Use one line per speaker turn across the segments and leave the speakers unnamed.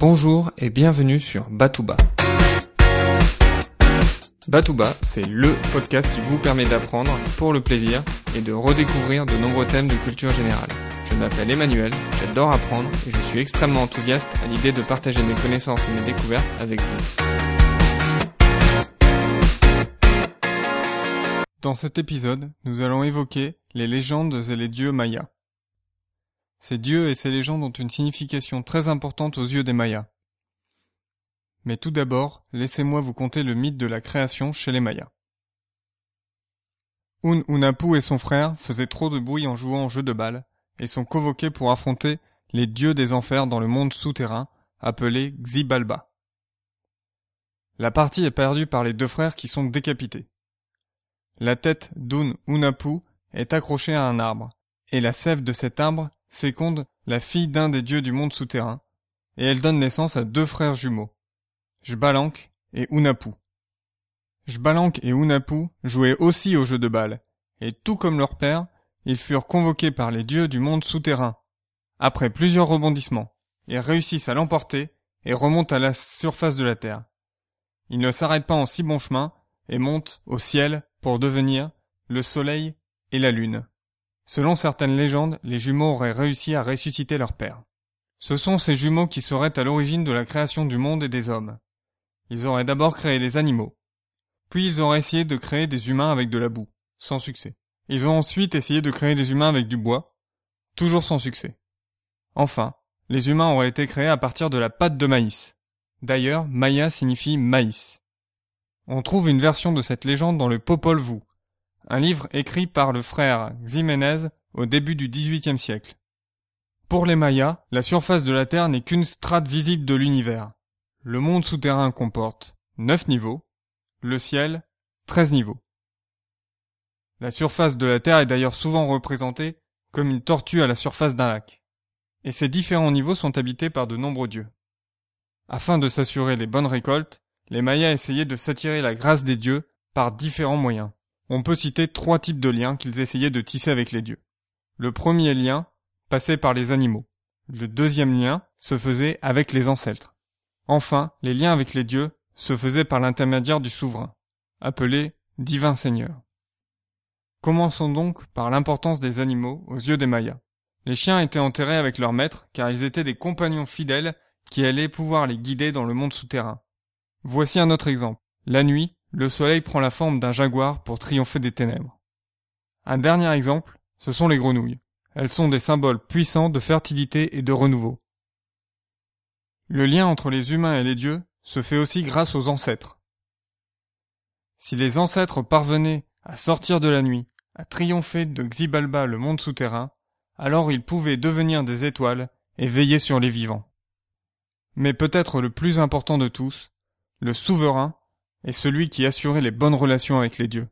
Bonjour et bienvenue sur Batouba. Batouba, c'est LE podcast qui vous permet d'apprendre pour le plaisir et de redécouvrir de nombreux thèmes de culture générale. Je m'appelle Emmanuel, j'adore apprendre et je suis extrêmement enthousiaste à l'idée de partager mes connaissances et mes découvertes avec vous. Dans cet épisode, nous allons évoquer les légendes et les dieux mayas. Ces dieux et ces légendes ont une signification très importante aux yeux des Mayas. Mais tout d'abord, laissez-moi vous conter le mythe de la création chez les Mayas. Un Unapu et son frère faisaient trop de bruit en jouant au jeu de balle et sont convoqués pour affronter les dieux des enfers dans le monde souterrain, appelé Xibalba. La partie est perdue par les deux frères qui sont décapités. La tête d'Un Unapu est accrochée à un arbre, et la sève de cet arbre féconde la fille d'un des dieux du monde souterrain, et elle donne naissance à deux frères jumeaux, Jbalank et Unapu. Jbalank et Unapu jouaient aussi au jeu de balle, et tout comme leur père, ils furent convoqués par les dieux du monde souterrain. Après plusieurs rebondissements, ils réussissent à l'emporter et remontent à la surface de la terre. Ils ne s'arrêtent pas en si bon chemin et montent au ciel pour devenir le soleil et la lune. Selon certaines légendes, les jumeaux auraient réussi à ressusciter leur père. Ce sont ces jumeaux qui seraient à l'origine de la création du monde et des hommes. Ils auraient d'abord créé les animaux. Puis ils auraient essayé de créer des humains avec de la boue, sans succès. Ils ont ensuite essayé de créer des humains avec du bois, toujours sans succès. Enfin, les humains auraient été créés à partir de la pâte de maïs. D'ailleurs, Maya signifie maïs. On trouve une version de cette légende dans le Popol Vuh, un livre écrit par le frère Ximénez au début du XVIIIe siècle. Pour les Mayas, la surface de la Terre n'est qu'une strate visible de l'univers. Le monde souterrain comporte neuf niveaux, le ciel treize niveaux. La surface de la Terre est d'ailleurs souvent représentée comme une tortue à la surface d'un lac. Et ces différents niveaux sont habités par de nombreux dieux. Afin de s'assurer les bonnes récoltes, les Mayas essayaient de s'attirer la grâce des dieux par différents moyens on peut citer trois types de liens qu'ils essayaient de tisser avec les dieux. Le premier lien passait par les animaux. Le deuxième lien se faisait avec les ancêtres. Enfin, les liens avec les dieux se faisaient par l'intermédiaire du souverain, appelé divin seigneur. Commençons donc par l'importance des animaux aux yeux des Mayas. Les chiens étaient enterrés avec leur maître car ils étaient des compagnons fidèles qui allaient pouvoir les guider dans le monde souterrain. Voici un autre exemple. La nuit, le soleil prend la forme d'un jaguar pour triompher des ténèbres. Un dernier exemple, ce sont les grenouilles. Elles sont des symboles puissants de fertilité et de renouveau. Le lien entre les humains et les dieux se fait aussi grâce aux ancêtres. Si les ancêtres parvenaient à sortir de la nuit, à triompher de Xibalba le monde souterrain, alors ils pouvaient devenir des étoiles et veiller sur les vivants. Mais peut-être le plus important de tous, le souverain et celui qui assurait les bonnes relations avec les dieux.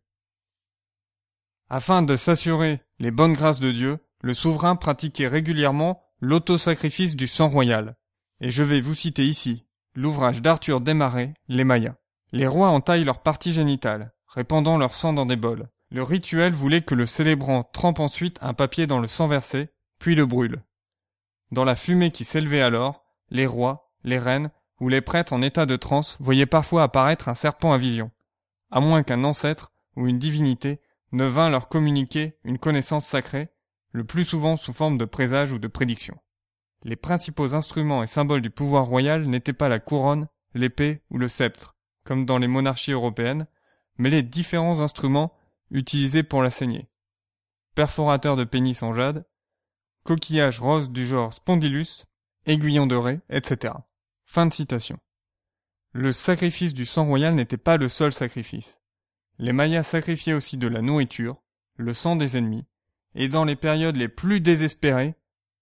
Afin de s'assurer les bonnes grâces de Dieu, le souverain pratiquait régulièrement l'autosacrifice du sang royal. Et je vais vous citer ici l'ouvrage d'Arthur Desmarais, Les Mayas. Les rois entaillent leur partie génitale, répandant leur sang dans des bols. Le rituel voulait que le célébrant trempe ensuite un papier dans le sang versé, puis le brûle. Dans la fumée qui s'élevait alors, les rois, les reines où les prêtres en état de transe voyaient parfois apparaître un serpent à vision, à moins qu'un ancêtre ou une divinité ne vînt leur communiquer une connaissance sacrée, le plus souvent sous forme de présage ou de prédiction. Les principaux instruments et symboles du pouvoir royal n'étaient pas la couronne, l'épée ou le sceptre, comme dans les monarchies européennes, mais les différents instruments utilisés pour la saigner. Perforateur de pénis en jade, coquillage rose du genre spondylus, aiguillon doré, etc. Fin de citation. Le sacrifice du sang royal n'était pas le seul sacrifice. Les Mayas sacrifiaient aussi de la nourriture, le sang des ennemis, et dans les périodes les plus désespérées,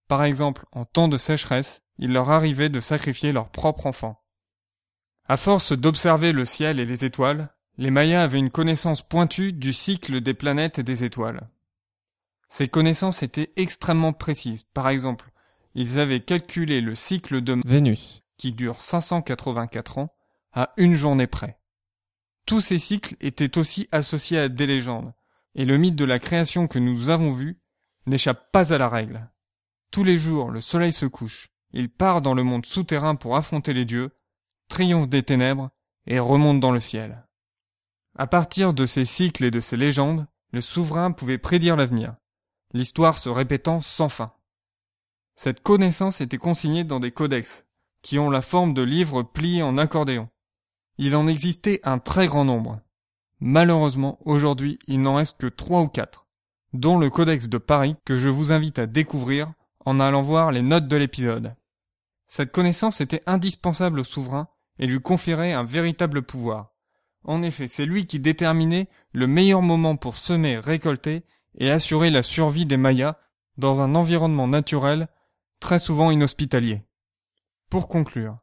par exemple en temps de sécheresse, il leur arrivait de sacrifier leurs propres enfants. À force d'observer le ciel et les étoiles, les Mayas avaient une connaissance pointue du cycle des planètes et des étoiles. Ces connaissances étaient extrêmement précises. Par exemple, ils avaient calculé le cycle de Vénus, qui dure 584 ans, à une journée près. Tous ces cycles étaient aussi associés à des légendes, et le mythe de la création que nous avons vu n'échappe pas à la règle. Tous les jours, le soleil se couche, il part dans le monde souterrain pour affronter les dieux, triomphe des ténèbres et remonte dans le ciel. À partir de ces cycles et de ces légendes, le souverain pouvait prédire l'avenir, l'histoire se répétant sans fin. Cette connaissance était consignée dans des codex, qui ont la forme de livres pliés en accordéon. Il en existait un très grand nombre. Malheureusement, aujourd'hui, il n'en reste que trois ou quatre, dont le codex de Paris que je vous invite à découvrir en allant voir les notes de l'épisode. Cette connaissance était indispensable au souverain et lui conférait un véritable pouvoir. En effet, c'est lui qui déterminait le meilleur moment pour semer, récolter et assurer la survie des Mayas dans un environnement naturel très souvent inhospitalier. Pour conclure,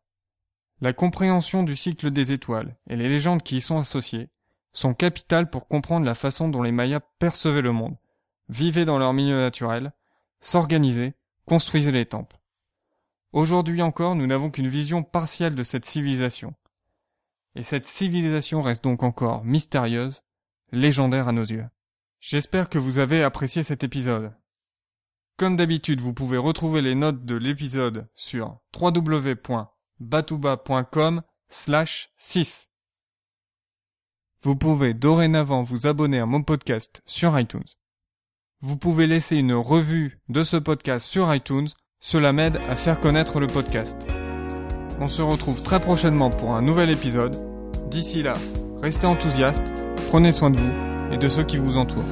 la compréhension du cycle des étoiles et les légendes qui y sont associées sont capitales pour comprendre la façon dont les Mayas percevaient le monde, vivaient dans leur milieu naturel, s'organisaient, construisaient les temples. Aujourd'hui encore, nous n'avons qu'une vision partielle de cette civilisation. Et cette civilisation reste donc encore mystérieuse, légendaire à nos yeux. J'espère que vous avez apprécié cet épisode. Comme d'habitude, vous pouvez retrouver les notes de l'épisode sur www.batouba.com slash 6. Vous pouvez dorénavant vous abonner à mon podcast sur iTunes. Vous pouvez laisser une revue de ce podcast sur iTunes, cela m'aide à faire connaître le podcast. On se retrouve très prochainement pour un nouvel épisode. D'ici là, restez enthousiastes, prenez soin de vous et de ceux qui vous entourent.